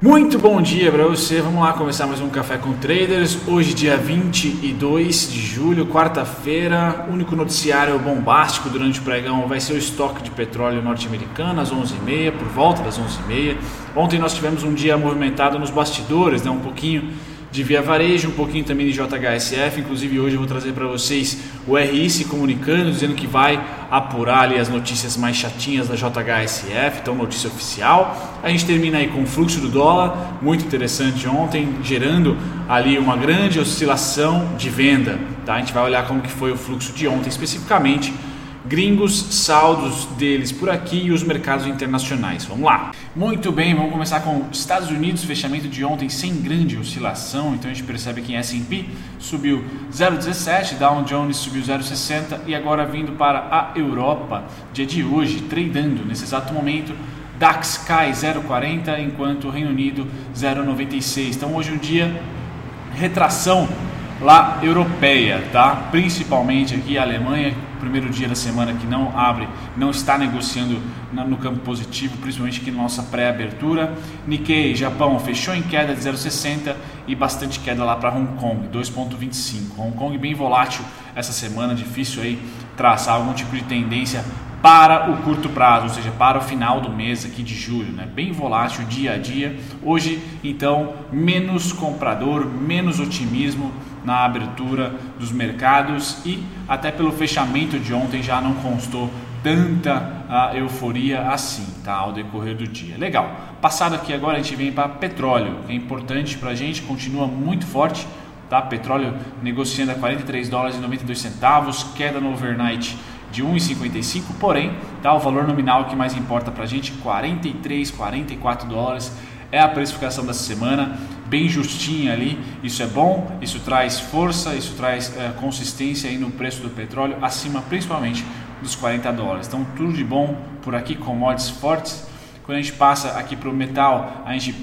Muito bom dia para você. Vamos lá começar mais um café com traders. Hoje, dia 22 de julho, quarta-feira. Único noticiário bombástico durante o pregão vai ser o estoque de petróleo norte-americano às 11h30, por volta das 11h30. Ontem nós tivemos um dia movimentado nos bastidores, né? um pouquinho de Via Varejo, um pouquinho também de JHSF. Inclusive hoje eu vou trazer para vocês o RI se comunicando, dizendo que vai apurar ali as notícias mais chatinhas da JHSF, então notícia oficial. A gente termina aí com o fluxo do dólar, muito interessante ontem, gerando ali uma grande oscilação de venda. Tá? A gente vai olhar como que foi o fluxo de ontem especificamente gringos, saldos deles por aqui e os mercados internacionais. Vamos lá. Muito bem, vamos começar com Estados Unidos, fechamento de ontem sem grande oscilação, então a gente percebe que em S&P subiu 0,17, Dow Jones subiu 0,60 e agora vindo para a Europa, dia de hoje, tradando nesse exato momento, DAX cai 0,40 enquanto o Reino Unido 0,96. Então hoje um dia retração lá europeia, tá? Principalmente aqui a Alemanha primeiro dia da semana que não abre, não está negociando no campo positivo, principalmente aqui na nossa pré-abertura. Nikkei, Japão, fechou em queda de 0,60 e bastante queda lá para Hong Kong, 2,25. Hong Kong bem volátil essa semana, difícil aí traçar algum tipo de tendência para o curto prazo, ou seja, para o final do mês aqui de julho, né? bem volátil dia a dia. Hoje, então, menos comprador, menos otimismo na abertura dos mercados e até pelo fechamento de ontem já não constou tanta uh, euforia assim, tá, ao decorrer do dia. Legal. Passado aqui agora a gente vem para petróleo, que é importante para a gente, continua muito forte, tá? Petróleo negociando a 43 dólares e 92 centavos, queda no overnight de 1,55, porém, tá, o valor nominal que mais importa para a gente, 43, 44 dólares, é a precificação dessa semana, bem justinha ali, isso é bom, isso traz força, isso traz é, consistência aí no preço do petróleo, acima principalmente dos 40 dólares. Então tudo de bom por aqui, commodities fortes. Quando a gente passa aqui para o metal, a gente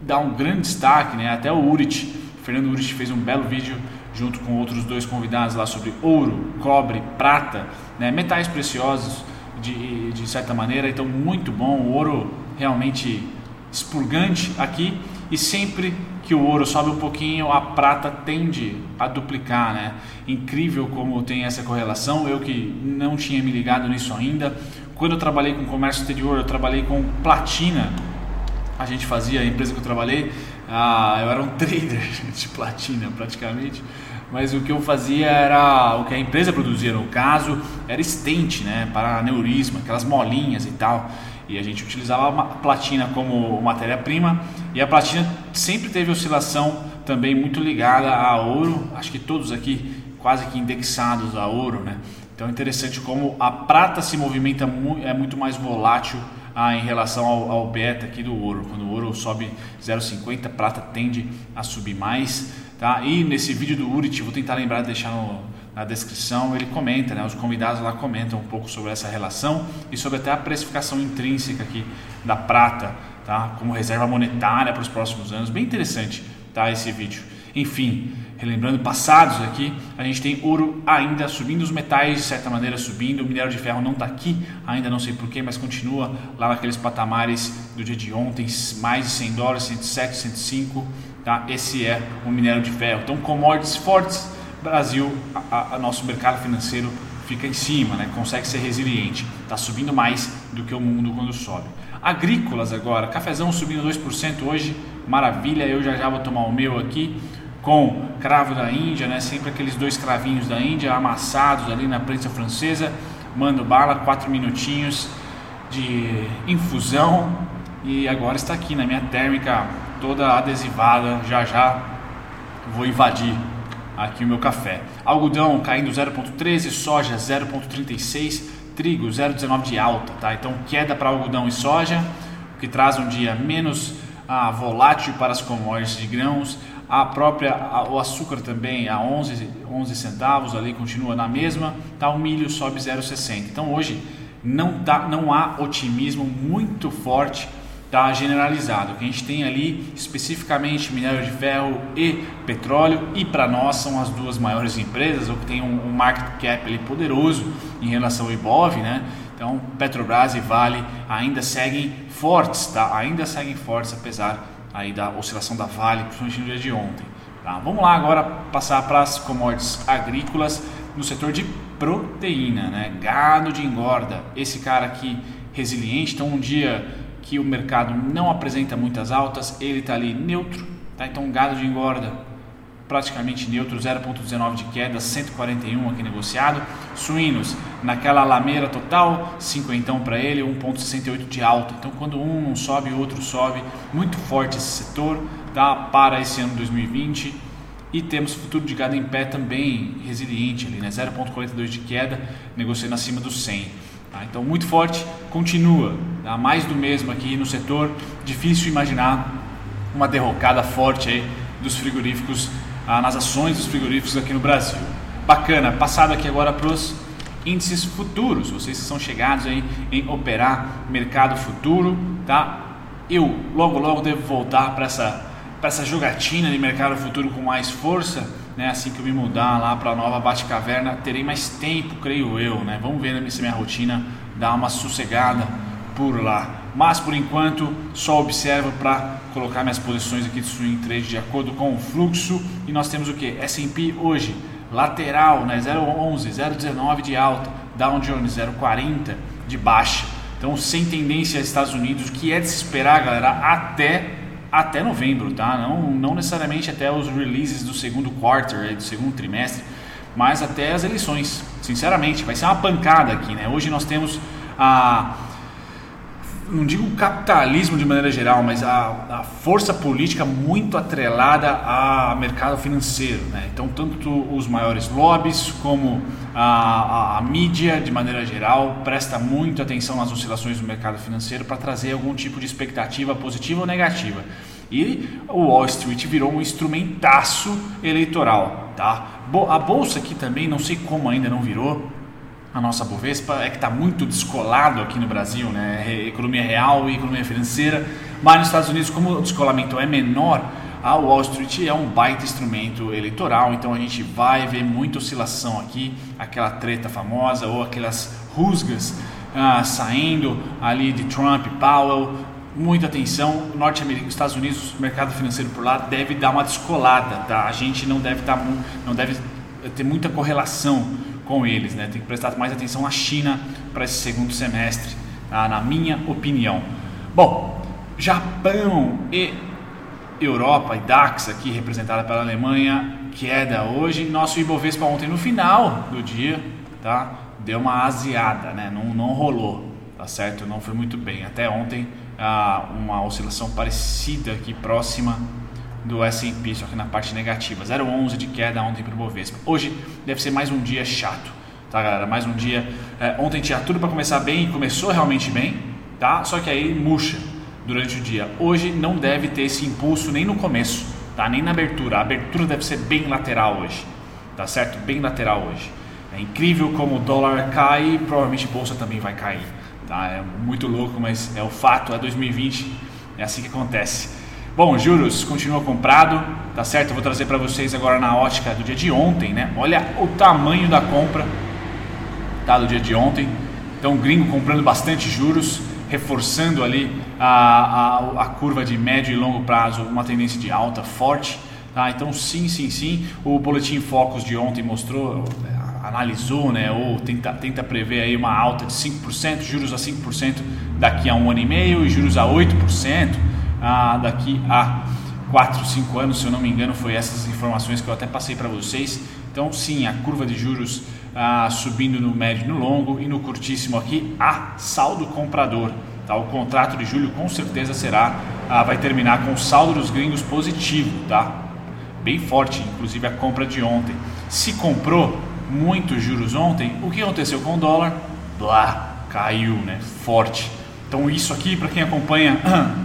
dá um grande destaque, né? até o Urit, Fernando Urit fez um belo vídeo junto com outros dois convidados lá sobre ouro, cobre, prata, né? metais preciosos de, de certa maneira, então muito bom, o ouro realmente expurgante aqui e sempre que o ouro sobe um pouquinho, a prata tende a duplicar, né? Incrível como tem essa correlação. Eu que não tinha me ligado nisso ainda. Quando eu trabalhei com comércio exterior, eu trabalhei com platina. A gente fazia, a empresa que eu trabalhei, ah, eu era um trader de platina praticamente. Mas o que eu fazia era o que a empresa produzia, no caso, era estente, né? Para aneurisma, aquelas molinhas e tal e a gente utilizava a platina como matéria-prima e a platina sempre teve oscilação também muito ligada a ouro, acho que todos aqui quase que indexados a ouro, né? Então é interessante como a prata se movimenta é muito mais volátil ah, em relação ao, ao, beta aqui do ouro. Quando o ouro sobe 0,50, prata tende a subir mais, tá? E nesse vídeo do Urit, vou tentar lembrar de deixar no, na descrição, ele comenta, né, os convidados lá comentam um pouco sobre essa relação e sobre até a precificação intrínseca aqui da prata, tá, como reserva monetária para os próximos anos. Bem interessante tá, esse vídeo. Enfim, relembrando passados aqui, a gente tem ouro ainda subindo, os metais de certa maneira subindo, o minério de ferro não está aqui, ainda não sei porquê, mas continua lá naqueles patamares do dia de ontem, mais de 100 dólares, 107, 105, tá? esse é o minério de ferro. Então, commodities fortes, Brasil, a, a nosso mercado financeiro fica em cima, né? consegue ser resiliente, está subindo mais do que o mundo quando sobe. Agrícolas agora, cafezão subindo 2% hoje, maravilha, eu já já vou tomar o meu aqui com cravo da Índia, né? sempre aqueles dois cravinhos da Índia amassados ali na prensa francesa, mando bala, 4 minutinhos de infusão e agora está aqui na minha térmica toda adesivada, já já vou invadir aqui o meu café. Algodão caindo 0,13, soja 0,36, trigo 0,19 de alta, tá? Então queda para algodão e soja, o que traz um dia menos ah, volátil para as commodities de grãos. A própria a, o açúcar também a 11, 11 centavos ali continua na mesma, tá? O milho sobe 0,60. Então hoje não tá, não há otimismo muito forte está generalizado. Que a gente tem ali especificamente minério de ferro e petróleo e para nós são as duas maiores empresas, ou que tem um, um market cap ali poderoso em relação ao IBOV, né? Então Petrobras e Vale ainda seguem fortes, tá? Ainda seguem fortes apesar aí da oscilação da Vale, principalmente no dia de ontem. Tá? Vamos lá agora passar para as commodities agrícolas no setor de proteína, né? Gado de engorda, esse cara aqui resiliente, então um dia que o mercado não apresenta muitas altas, ele está ali neutro, tá? Então gado de engorda praticamente neutro, 0,19 de queda, 141 aqui negociado. Suínos, naquela lameira total, 5 então para ele, 1,68 de alta. Então quando um não sobe, o outro sobe. Muito forte esse setor, tá? Para esse ano 2020. E temos futuro de gado em pé também resiliente ali, né? 0,42 de queda, negociando acima dos 100. Tá? Então muito forte, continua, tá? mais do mesmo aqui no setor. Difícil imaginar uma derrocada forte aí dos frigoríficos ah, nas ações dos frigoríficos aqui no Brasil. Bacana, passado aqui agora para os índices futuros. Vocês que são chegados aí em operar mercado futuro, tá? Eu logo logo devo voltar para essa para essa jogatina de mercado futuro com mais força, né? Assim que eu me mudar lá para a nova Batcaverna, terei mais tempo, creio eu, né? Vamos ver se minha rotina dá uma sossegada por lá. Mas por enquanto só observo para colocar minhas posições aqui de swing trade de acordo com o fluxo. E nós temos o que? S&P hoje lateral, né? 0,11, 0,19 de alta, Dow Jones 0,40 de baixa. Então sem tendência Estados Unidos, que é de se esperar, galera, até até novembro, tá? Não, não necessariamente até os releases do segundo quarter, do segundo trimestre, mas até as eleições. Sinceramente, vai ser uma pancada aqui, né? Hoje nós temos a não digo capitalismo de maneira geral, mas a, a, força política muito atrelada ao mercado financeiro. Né? Então, tanto os maiores lobbies como a, a, a, mídia, de maneira geral, presta muito atenção nas oscilações do mercado financeiro para trazer algum tipo de expectativa positiva ou negativa. E o Wall Street virou um instrumentaço eleitoral. Tá? A bolsa aqui também, não sei como ainda não virou, a nossa Bovespa é que está muito descolado aqui no Brasil, né? Economia real e economia financeira. Mas nos Estados Unidos, como o descolamento é menor, a Wall Street é um baita instrumento eleitoral, então a gente vai ver muita oscilação aqui, aquela treta famosa ou aquelas rusgas ah, saindo ali de Trump, Powell. Muita atenção, norte-americano, Estados Unidos, mercado financeiro por lá deve dar uma descolada, tá? A gente não deve tá não deve ter muita correlação com eles. Né? Tem que prestar mais atenção na China para esse segundo semestre, tá? na minha opinião. Bom, Japão e Europa e DAX aqui representada pela Alemanha, queda hoje. Nosso Ibovespa ontem no final do dia, tá? Deu uma aziada, né? Não, não rolou, tá certo? Não foi muito bem. Até ontem, ah, uma oscilação parecida aqui próxima do S&P, só que na parte negativa. 0,11 de queda ontem para o Bovespa. Hoje deve ser mais um dia chato, tá galera? Mais um dia... É, ontem tinha tudo para começar bem e começou realmente bem, tá? Só que aí murcha durante o dia. Hoje não deve ter esse impulso nem no começo, tá? Nem na abertura. A abertura deve ser bem lateral hoje, tá certo? Bem lateral hoje. É incrível como o dólar cai provavelmente a bolsa também vai cair, tá? É muito louco, mas é o fato, é 2020, é assim que acontece. Bom, juros continua comprado, tá certo? Eu vou trazer para vocês agora na ótica do dia de ontem, né? Olha o tamanho da compra, tá? Do dia de ontem. Então, gringo comprando bastante juros, reforçando ali a, a, a curva de médio e longo prazo, uma tendência de alta forte. Tá? Então, sim, sim, sim. O boletim Focus de ontem mostrou, analisou, né? Ou tenta, tenta prever aí uma alta de 5%, juros a 5% daqui a um ano e meio e juros a 8% ah, daqui a 4, 5 anos, se eu não me engano, foi essas informações que eu até passei para vocês. Então, sim, a curva de juros ah, subindo no médio e no longo e no curtíssimo aqui, a saldo comprador. Tá? O contrato de julho com certeza será, ah, vai terminar com o saldo dos gringos positivo, tá? Bem forte, inclusive a compra de ontem. Se comprou muitos juros ontem, o que aconteceu com o dólar? Blá, caiu, né? Forte. Então isso aqui, para quem acompanha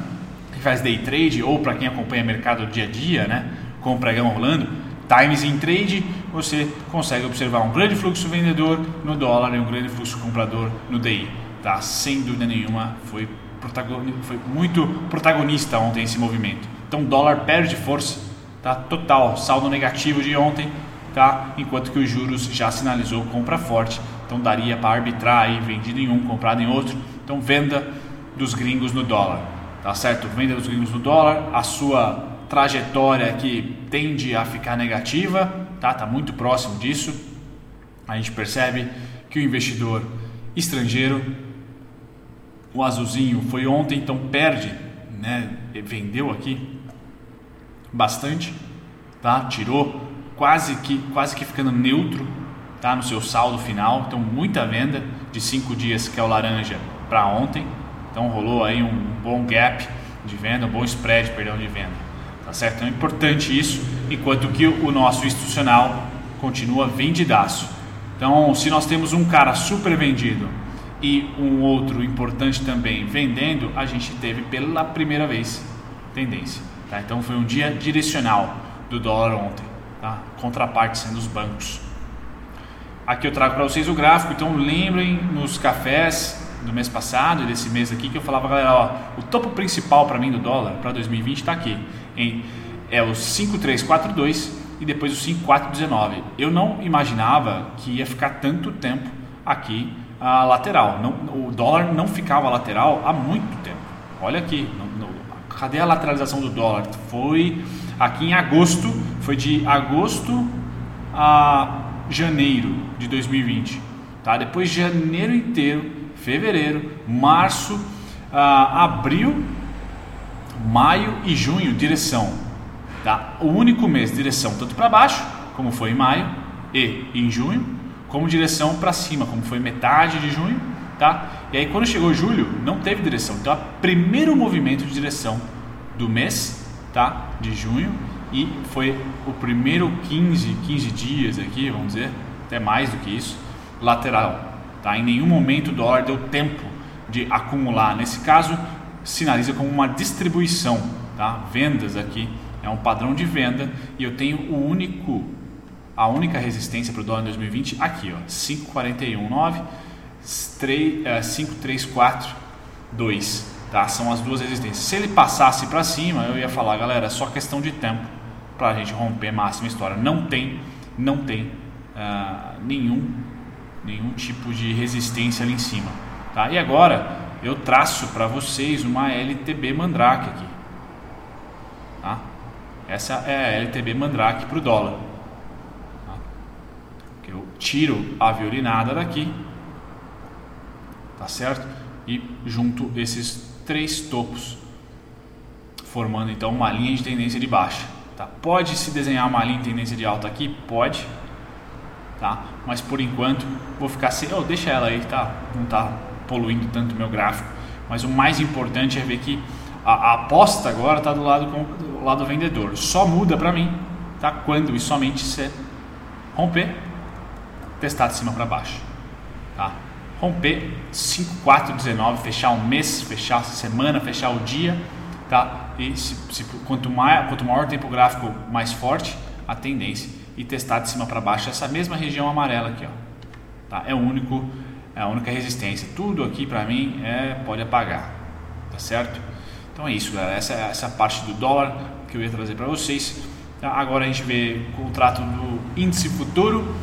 que faz day trade ou para quem acompanha mercado dia a dia, né, com o pregão rolando, times in trade, você consegue observar um grande fluxo vendedor no dólar e um grande fluxo comprador no DI. Tá? Sem dúvida nenhuma, foi, foi muito protagonista ontem esse movimento. Então, dólar perde força, tá? total, saldo negativo de ontem, tá? enquanto que os juros já sinalizou compra forte. Então, daria para arbitrar aí, vendido em um, comprado em outro. Então, venda dos gringos no dólar tá certo? Venda dos gringos no dólar, a sua trajetória aqui tende a ficar negativa, tá? Tá muito próximo disso. A gente percebe que o investidor estrangeiro, o azulzinho foi ontem, então perde, né? Vendeu aqui bastante, tá? Tirou quase que quase que ficando neutro, tá? No seu saldo final, então muita venda de cinco dias que é o laranja para ontem, então rolou aí um bom gap de venda, um bom spread, perdão, de venda. Tá certo? Então é importante isso, enquanto que o nosso institucional continua vendidaço. Então, se nós temos um cara super vendido e um outro importante também vendendo, a gente teve pela primeira vez tendência. Tá? Então, foi um dia direcional do dólar ontem, tá? contraparte sendo os bancos. Aqui eu trago para vocês o gráfico, então lembrem nos cafés do mês passado e desse mês aqui que eu falava, galera, ó, o topo principal para mim do dólar para 2020 está aqui, em, é o 5342 e depois o 5419. Eu não imaginava que ia ficar tanto tempo aqui a lateral. Não, o dólar não ficava lateral há muito tempo. Olha aqui, no, cadê a lateralização do dólar? Foi aqui em agosto, foi de agosto a janeiro de 2020. Tá? Depois de janeiro inteiro fevereiro, março, ah, abril, maio e junho, direção. Tá? O único mês, direção tanto para baixo, como foi em maio, e em junho, como direção para cima, como foi metade de junho. Tá? E aí quando chegou julho, não teve direção. Então, o primeiro movimento de direção do mês tá? de junho e foi o primeiro 15, 15 dias aqui, vamos dizer, até mais do que isso, lateral. Tá? Em nenhum momento o dólar deu tempo de acumular. Nesse caso, sinaliza como uma distribuição. Tá? Vendas aqui é um padrão de venda e eu tenho o único, a única resistência para o dólar em 2020 aqui, ó, 5,419, 5,342. Tá? São as duas resistências. Se ele passasse para cima, eu ia falar, galera, é só questão de tempo para a gente romper máxima história. Não tem, não tem uh, nenhum nenhum tipo de resistência ali em cima. Tá? E agora eu traço para vocês uma LTB Mandrake aqui. Tá? Essa é a LTB Mandrake para o dólar. Tá? Eu tiro a violinada daqui, tá certo? E junto esses três topos, formando então uma linha de tendência de baixa. Tá? Pode se desenhar uma linha de tendência de alta aqui? Pode tá? Mas por enquanto vou ficar sem, oh, deixa ela aí, tá? Não tá poluindo tanto o meu gráfico. Mas o mais importante é ver que a, a aposta agora está do lado do lado vendedor. Só muda para mim, tá? Quando e somente se romper, testar de cima para baixo, tá? Romper 5419, fechar um mês, fechar a semana, fechar o dia, tá? E se, se, quanto, mais, quanto maior o tempo gráfico mais forte, a tendência e testar de cima para baixo essa mesma região amarela aqui, ó. Tá? É o único, é a única resistência. Tudo aqui para mim é pode apagar, tá certo? Então é isso, galera. Essa é essa parte do dólar que eu ia trazer para vocês. Tá? Agora a gente vê o contrato do índice futuro,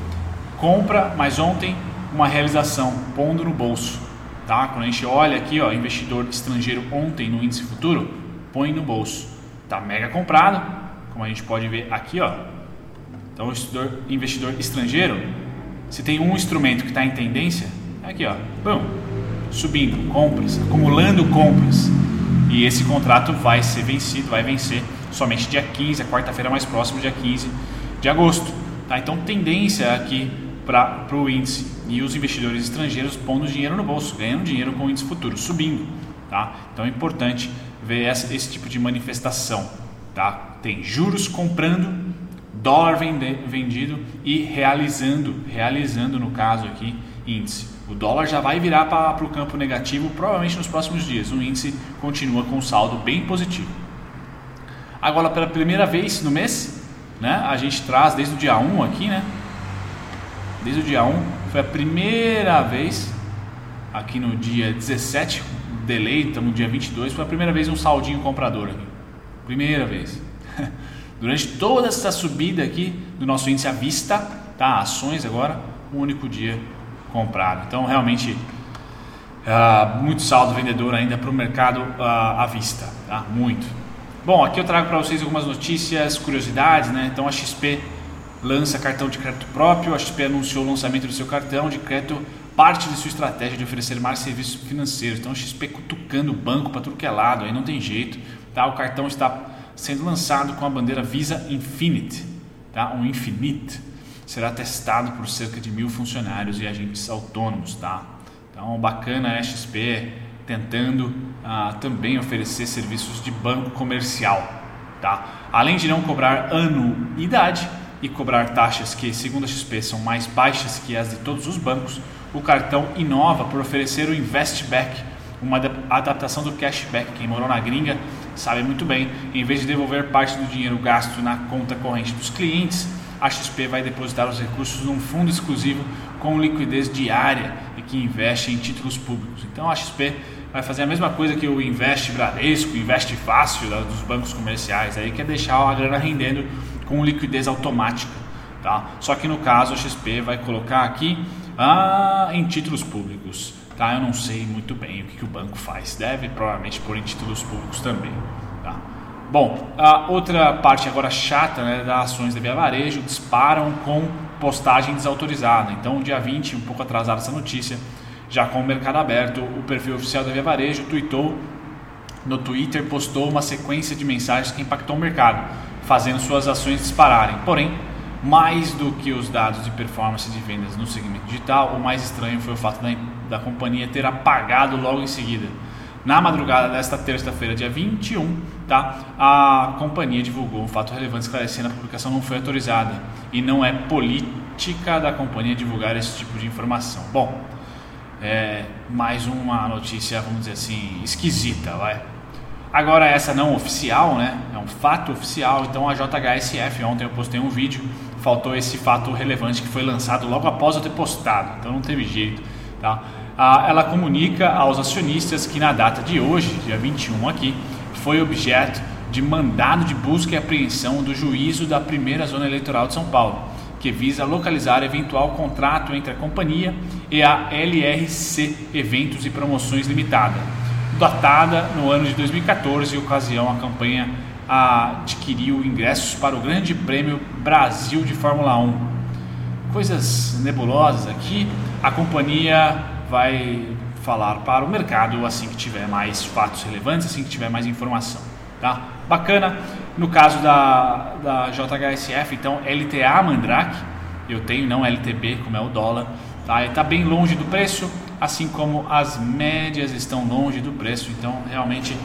compra, mas ontem uma realização, pondo no bolso. Tá? Quando a gente olha aqui, ó, investidor estrangeiro ontem no índice futuro, põe no bolso. Tá mega comprado, como a gente pode ver aqui, ó, então, investidor, investidor estrangeiro, se tem um instrumento que está em tendência, é aqui, ó, bom, subindo, compras, acumulando compras. E esse contrato vai ser vencido, vai vencer somente dia 15, a quarta-feira mais próxima, dia 15 de agosto. Tá? Então, tendência aqui para o índice e os investidores estrangeiros pondo dinheiro no bolso, ganhando dinheiro com o índice futuro, subindo. Tá? Então, é importante ver essa, esse tipo de manifestação. Tá? Tem juros comprando dólar vendido e realizando, realizando no caso aqui, índice. O dólar já vai virar para o campo negativo provavelmente nos próximos dias. O índice continua com saldo bem positivo. Agora, pela primeira vez no mês, né, a gente traz desde o dia 1 aqui, né? Desde o dia 1, foi a primeira vez, aqui no dia 17, delay, estamos no dia 22, foi a primeira vez um saldinho comprador aqui. Primeira vez. Durante toda essa subida aqui do nosso índice à vista, tá? Ações agora, um único dia comprado. Então, realmente Uh, muito saldo vendedor ainda para o mercado uh, à vista, tá? Muito. Bom, aqui eu trago para vocês algumas notícias, curiosidades, né? Então a XP lança cartão de crédito próprio, a XP anunciou o lançamento do seu cartão de crédito, parte de sua estratégia de oferecer mais serviços financeiros. Então a XP cutucando o banco para tudo que é lado, aí não tem jeito, tá? O cartão está sendo lançado com a bandeira Visa Infinite, tá? Um Infinite será testado por cerca de mil funcionários e agentes autônomos, tá? Então, bacana a XP tentando ah, também oferecer serviços de banco comercial. Tá? Além de não cobrar anuidade e cobrar taxas que, segundo a XP, são mais baixas que as de todos os bancos, o cartão inova por oferecer o Investback, uma adaptação do cashback. Quem morou na gringa sabe muito bem, em vez de devolver parte do dinheiro gasto na conta corrente dos clientes, a XP vai depositar os recursos num fundo exclusivo com liquidez diária e que investe em títulos públicos. Então a XP vai fazer a mesma coisa que o Investe Bradesco, Investe Fácil dos bancos comerciais, aí que é deixar a grana rendendo com liquidez automática. Tá? Só que no caso a XP vai colocar aqui ah, em títulos públicos. Tá? Eu não sei muito bem o que, que o banco faz. Deve provavelmente pôr em títulos públicos também. Bom, a outra parte agora chata né, das ações da Via Varejo disparam com postagem desautorizada. Então, dia 20, um pouco atrasada essa notícia, já com o mercado aberto, o perfil oficial da Via Varejo tweetou no Twitter, postou uma sequência de mensagens que impactou o mercado, fazendo suas ações dispararem. Porém, mais do que os dados de performance de vendas no segmento digital, o mais estranho foi o fato da, da companhia ter apagado logo em seguida. Na madrugada desta terça-feira, dia 21, tá, a companhia divulgou um fato relevante esclarecendo a publicação não foi autorizada e não é política da companhia divulgar esse tipo de informação. Bom, é mais uma notícia, vamos dizer assim, esquisita, vai. Agora essa não oficial, né? É um fato oficial. Então a JHSF ontem eu postei um vídeo, faltou esse fato relevante que foi lançado logo após eu ter postado. Então não teve jeito, tá? Ela comunica aos acionistas que na data de hoje, dia 21 aqui, foi objeto de mandado de busca e apreensão do juízo da primeira zona eleitoral de São Paulo, que visa localizar eventual contrato entre a companhia e a LRC Eventos e Promoções Limitada, datada no ano de 2014, ocasião a campanha adquiriu ingressos para o Grande Prêmio Brasil de Fórmula 1. Coisas nebulosas aqui, a companhia vai falar para o mercado assim que tiver mais fatos relevantes, assim que tiver mais informação. Tá? Bacana. No caso da, da JHSF, então LTA Mandrake, eu tenho não LTB, como é o dólar, tá? Está bem longe do preço, assim como as médias estão longe do preço, então realmente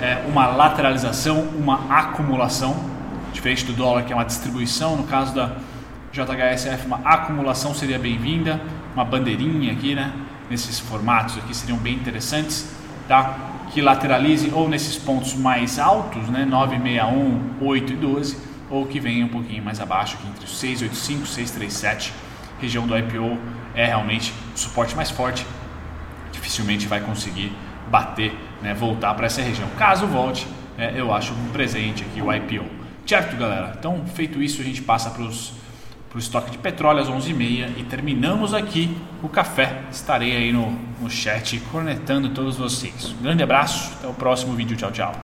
é uma lateralização, uma acumulação, diferente do dólar que é uma distribuição, no caso da JHSF uma acumulação seria bem-vinda, uma bandeirinha aqui, né? Nesses formatos aqui seriam bem interessantes, tá? Que lateralize ou nesses pontos mais altos, né? 961, 8 e 12, ou que venha um pouquinho mais abaixo, aqui entre 685 e 637. Região do IPO é realmente o suporte mais forte, dificilmente vai conseguir bater, né? voltar para essa região. Caso volte, é, eu acho um presente aqui o IPO. Certo, galera? Então, feito isso, a gente passa para os para o estoque de petróleo às 11h30 e terminamos aqui o café. Estarei aí no, no chat cornetando todos vocês. Um grande abraço, até o próximo vídeo. Tchau, tchau.